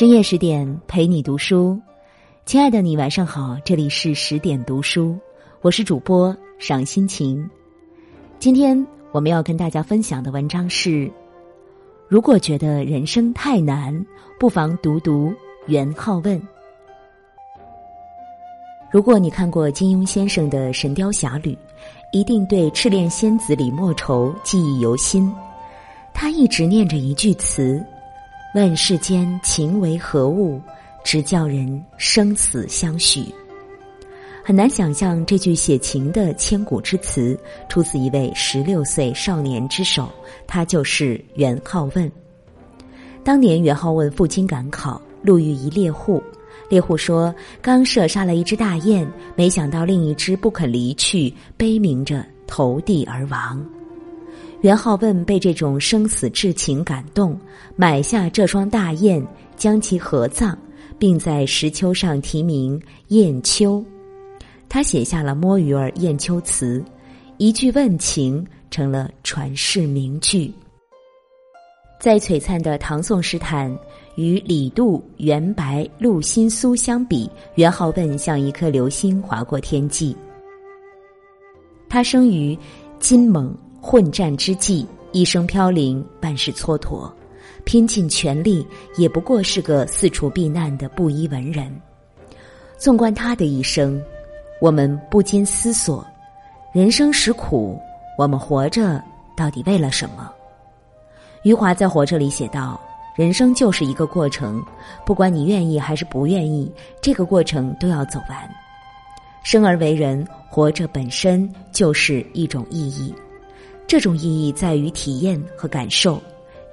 深夜十点陪你读书，亲爱的你晚上好，这里是十点读书，我是主播赏心情。今天我们要跟大家分享的文章是：如果觉得人生太难，不妨读读元好问。如果你看过金庸先生的《神雕侠侣》，一定对赤练仙子李莫愁记忆犹新。他一直念着一句词。问世间情为何物，直叫人生死相许。很难想象这句写情的千古之词出自一位十六岁少年之手，他就是元好问。当年元好问赴京赶考，路遇一猎户，猎户说刚射杀了一只大雁，没想到另一只不肯离去，悲鸣着投地而亡。元好问被这种生死至情感动，买下这双大雁，将其合葬，并在石丘上题名《雁丘》。他写下了《摸鱼儿雁丘词》，一句问情成了传世名句。在璀璨的唐宋诗坛，与李杜、元白、陆心苏相比，元好问像一颗流星划过天际。他生于金蒙。混战之际，一生飘零，办事蹉跎，拼尽全力，也不过是个四处避难的布衣文人。纵观他的一生，我们不禁思索：人生实苦，我们活着到底为了什么？余华在《活着》里写道：“人生就是一个过程，不管你愿意还是不愿意，这个过程都要走完。生而为人，活着本身就是一种意义。”这种意义在于体验和感受，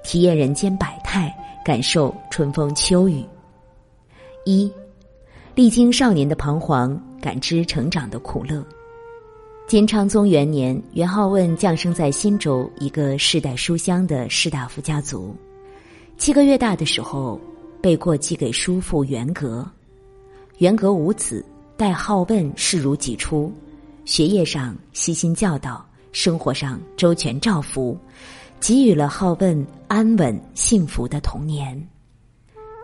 体验人间百态，感受春风秋雨。一，历经少年的彷徨，感知成长的苦乐。金昌宗元年，元好问降生在新州一个世代书香的士大夫家族。七个月大的时候，被过继给叔父元格。元格无子，待好问视如己出，学业上悉心教导。生活上周全照拂，给予了好问安稳幸福的童年。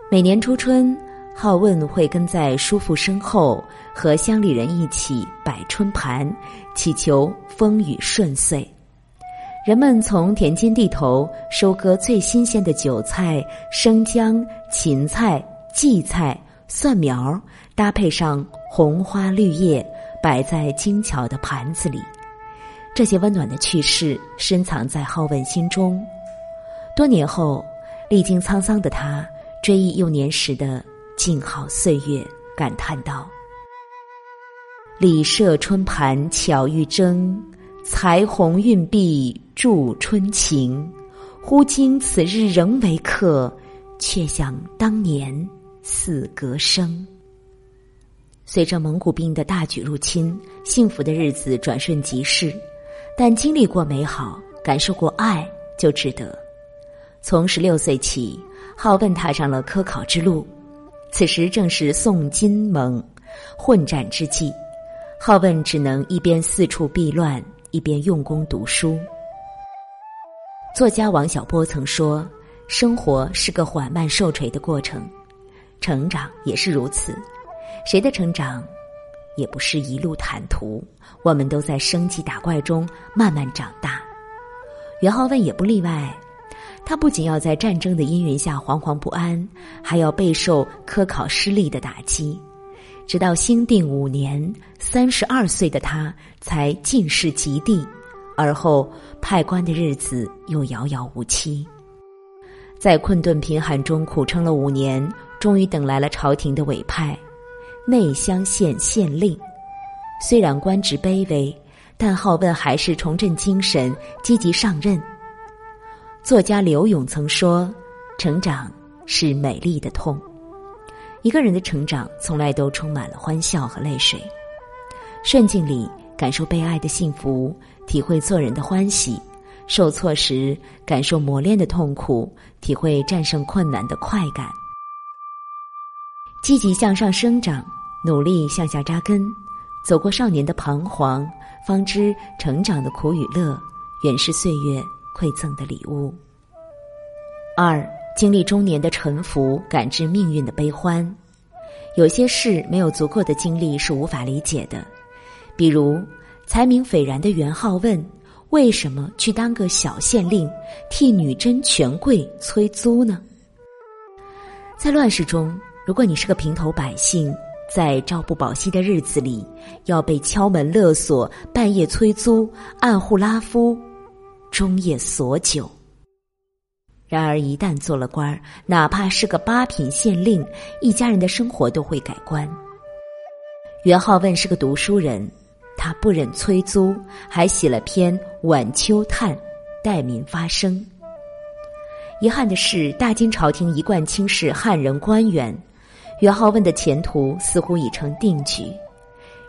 每年初春，好问会跟在叔父身后，和乡里人一起摆春盘，祈求风雨顺遂。人们从田间地头收割最新鲜的韭菜、生姜、芹菜、荠菜、蒜苗，搭配上红花绿叶，摆在精巧的盘子里。这些温暖的趣事深藏在好问心中。多年后，历经沧桑的他追忆幼年时的静好岁月，感叹道：“李舍春盘巧玉筝，裁红运碧助春情。忽惊此日仍为客，却想当年似隔生。”随着蒙古兵的大举入侵，幸福的日子转瞬即逝。但经历过美好，感受过爱，就值得。从十六岁起，好问踏上了科考之路。此时正是宋金蒙混战之际，好问只能一边四处避乱，一边用功读书。作家王小波曾说：“生活是个缓慢受锤的过程，成长也是如此。谁的成长？”也不是一路坦途，我们都在升级打怪中慢慢长大。元好问也不例外，他不仅要在战争的阴云下惶惶不安，还要备受科考失利的打击。直到兴定五年，三十二岁的他才进士及第，而后派官的日子又遥遥无期。在困顿贫寒中苦撑了五年，终于等来了朝廷的委派。内乡县县令，虽然官职卑微，但好问还是重振精神，积极上任。作家刘勇曾说：“成长是美丽的痛。”一个人的成长从来都充满了欢笑和泪水。顺境里感受被爱的幸福，体会做人的欢喜；受挫时感受磨练的痛苦，体会战胜困难的快感。积极向上生长，努力向下扎根，走过少年的彷徨，方知成长的苦与乐，原是岁月馈赠的礼物。二，经历中年的沉浮，感知命运的悲欢。有些事没有足够的经历是无法理解的，比如才名斐然的元好问，为什么去当个小县令，替女真权贵催租呢？在乱世中，如果你是个平头百姓，在朝不保夕的日子里，要被敲门勒索、半夜催租、暗户拉夫、终夜索酒。然而，一旦做了官儿，哪怕是个八品县令，一家人的生活都会改观。元好问是个读书人，他不忍催租，还写了篇《晚秋叹》，代民发声。遗憾的是，大金朝廷一贯轻视汉人官员，元好问的前途似乎已成定局。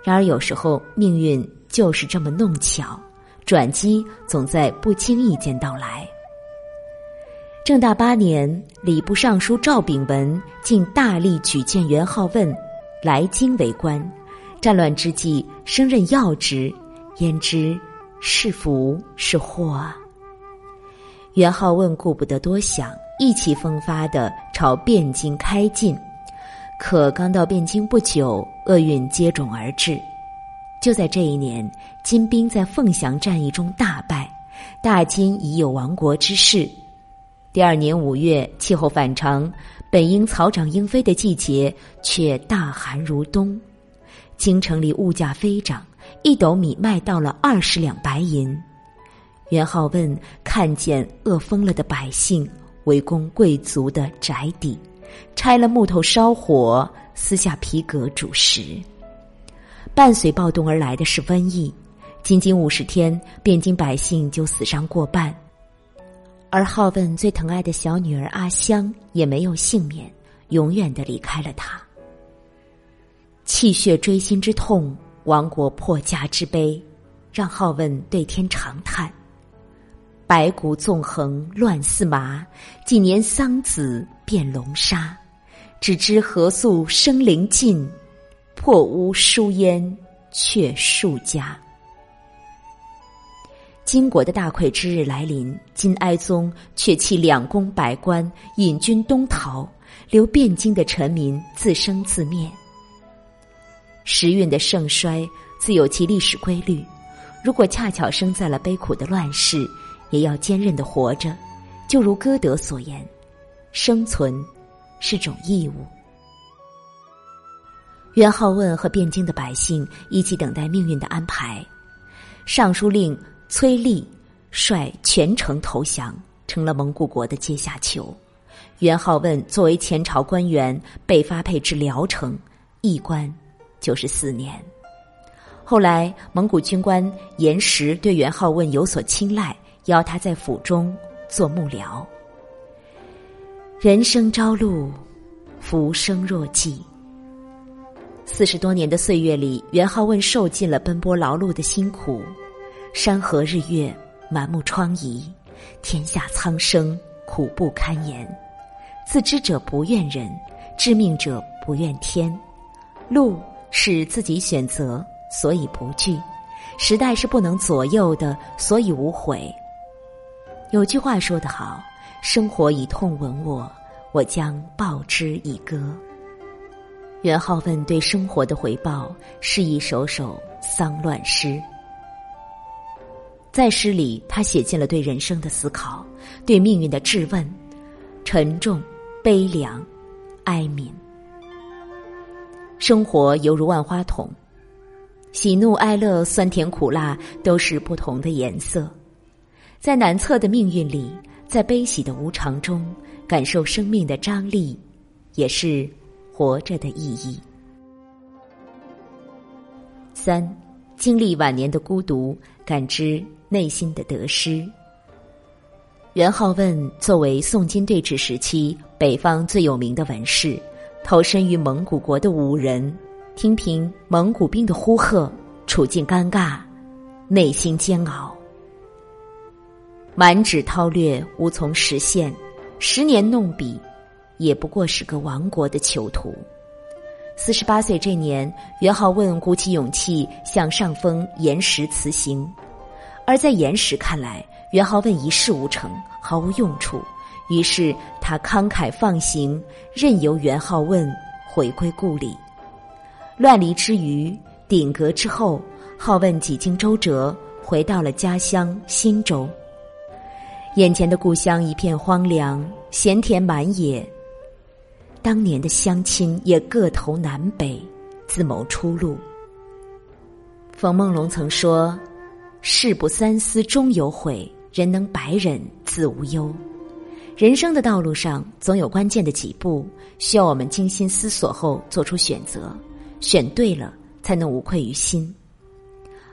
然而，有时候命运就是这么弄巧，转机总在不经意间到来。正大八年，礼部尚书赵秉文竟大力举荐元好问来京为官。战乱之际，升任要职，焉知是福是祸啊？元好问顾不得多想，意气风发的朝汴京开进。可刚到汴京不久，厄运接踵而至。就在这一年，金兵在凤翔战役中大败，大金已有亡国之势。第二年五月，气候反常，本应草长莺飞的季节，却大寒如冬。京城里物价飞涨，一斗米卖到了二十两白银。元好问看见饿疯了的百姓围攻贵族的宅邸，拆了木头烧火，撕下皮革煮食。伴随暴动而来的是瘟疫，仅仅五十天，汴京百姓就死伤过半。而好问最疼爱的小女儿阿香也没有幸免，永远的离开了他。气血锥心之痛，亡国破家之悲，让好问对天长叹：“白骨纵横乱似麻，几年桑梓变龙沙。只知何宿生灵尽，破屋疏烟却数家。”金国的大溃之日来临，金哀宗却弃两宫百官，引军东逃，留汴京的臣民自生自灭。时运的盛衰自有其历史规律，如果恰巧生在了悲苦的乱世，也要坚韧的活着。就如歌德所言：“生存是种义务。”元好问和汴京的百姓一起等待命运的安排，尚书令。崔立率全城投降，成了蒙古国的阶下囚。元好问作为前朝官员，被发配至聊城，一关就是四年。后来，蒙古军官严实对元好问有所青睐，邀他在府中做幕僚。人生朝露，浮生若寄。四十多年的岁月里，元好问受尽了奔波劳碌的辛苦。山河日月，满目疮痍；天下苍生，苦不堪言。自知者不怨人，知命者不怨天。路是自己选择，所以不惧；时代是不能左右的，所以无悔。有句话说得好：“生活以痛吻我，我将报之以歌。”元好问对生活的回报是一首首丧乱诗。在诗里，他写尽了对人生的思考，对命运的质问，沉重、悲凉、哀悯。生活犹如万花筒，喜怒哀乐、酸甜苦辣都是不同的颜色。在难测的命运里，在悲喜的无常中，感受生命的张力，也是活着的意义。三，经历晚年的孤独，感知。内心的得失。元好问作为宋金对峙时期北方最有名的文士，投身于蒙古国的武人，听凭蒙古兵的呼喝，处境尴尬，内心煎熬，满纸韬略无从实现，十年弄笔，也不过是个亡国的囚徒。四十八岁这年，元好问鼓起勇气向上峰岩石辞行。而在严实看来，元好问一事无成，毫无用处，于是他慷慨放行，任由元好问回归故里。乱离之余，鼎革之后，好问几经周折，回到了家乡新州。眼前的故乡一片荒凉，闲田满野。当年的乡亲也各投南北，自谋出路。冯梦龙曾说：“事不三思终有悔，人能百忍自无忧。”人生的道路上，总有关键的几步，需要我们精心思索后做出选择，选对了，才能无愧于心。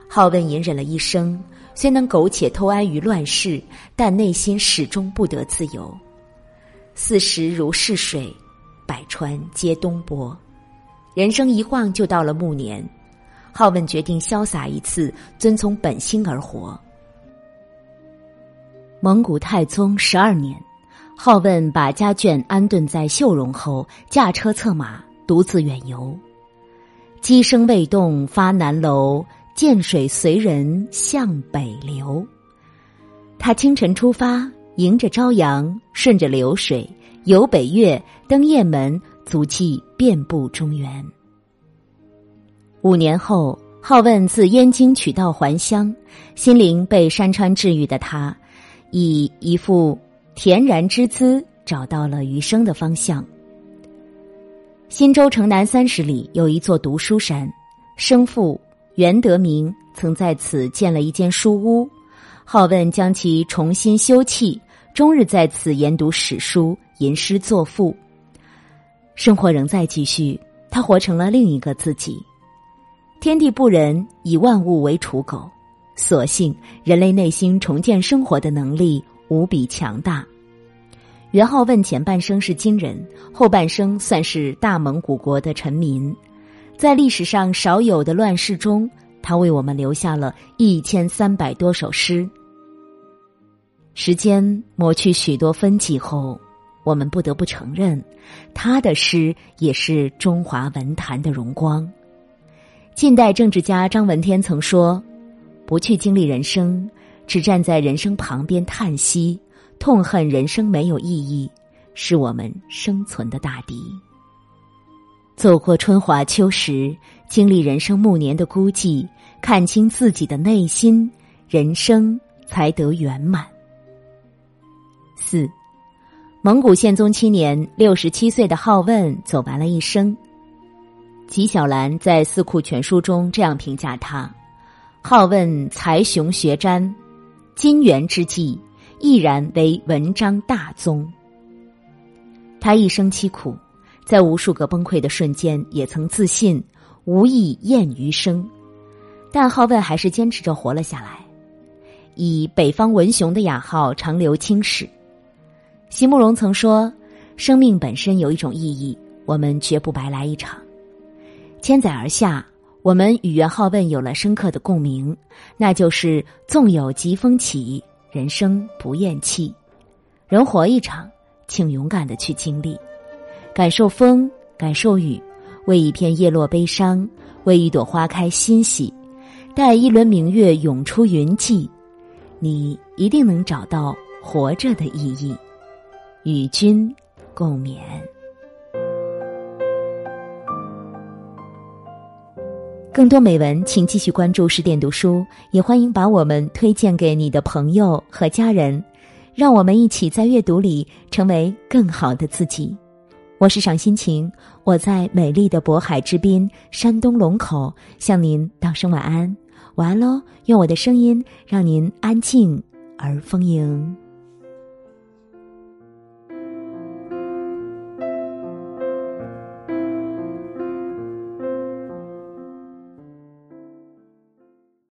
好问隐忍了一生，虽能苟且偷安于乱世，但内心始终不得自由。四十如逝水。百川皆东波，人生一晃就到了暮年。好问决定潇洒一次，遵从本心而活。蒙古太宗十二年，好问把家眷安顿在秀容后，驾车策马，独自远游。鸡声未动发南楼，涧水随人向北流。他清晨出发，迎着朝阳，顺着流水。游北岳，登雁门，足迹遍布中原。五年后，好问自燕京取道还乡，心灵被山川治愈的他，以一副恬然之姿找到了余生的方向。新州城南三十里有一座读书山，生父袁德明曾在此建了一间书屋，好问将其重新修葺。终日在此研读史书、吟诗作赋，生活仍在继续。他活成了另一个自己。天地不仁，以万物为刍狗。所幸人类内心重建生活的能力无比强大。元好问前半生是金人，后半生算是大蒙古国的臣民。在历史上少有的乱世中，他为我们留下了一千三百多首诗。时间抹去许多分歧后，我们不得不承认，他的诗也是中华文坛的荣光。近代政治家张闻天曾说：“不去经历人生，只站在人生旁边叹息、痛恨人生没有意义，是我们生存的大敌。”走过春华秋实，经历人生暮年的孤寂，看清自己的内心，人生才得圆满。四，蒙古宪宗七年，六十七岁的好问走完了一生。纪晓岚在《四库全书》中这样评价他：好问才雄学瞻，金元之际，毅然为文章大宗。他一生凄苦，在无数个崩溃的瞬间，也曾自信无意厌余生，但好问还是坚持着活了下来，以北方文雄的雅号长留青史。席慕容曾说：“生命本身有一种意义，我们绝不白来一场。”千载而下，我们与元好问有了深刻的共鸣，那就是纵有疾风起，人生不厌弃。人活一场，请勇敢的去经历，感受风，感受雨，为一片叶落悲伤，为一朵花开欣喜。待一轮明月涌出云际，你一定能找到活着的意义。与君共勉。更多美文，请继续关注十点读书，也欢迎把我们推荐给你的朋友和家人，让我们一起在阅读里成为更好的自己。我是赏心情，我在美丽的渤海之滨山东龙口向您道声晚安，晚安喽！用我的声音让您安静而丰盈。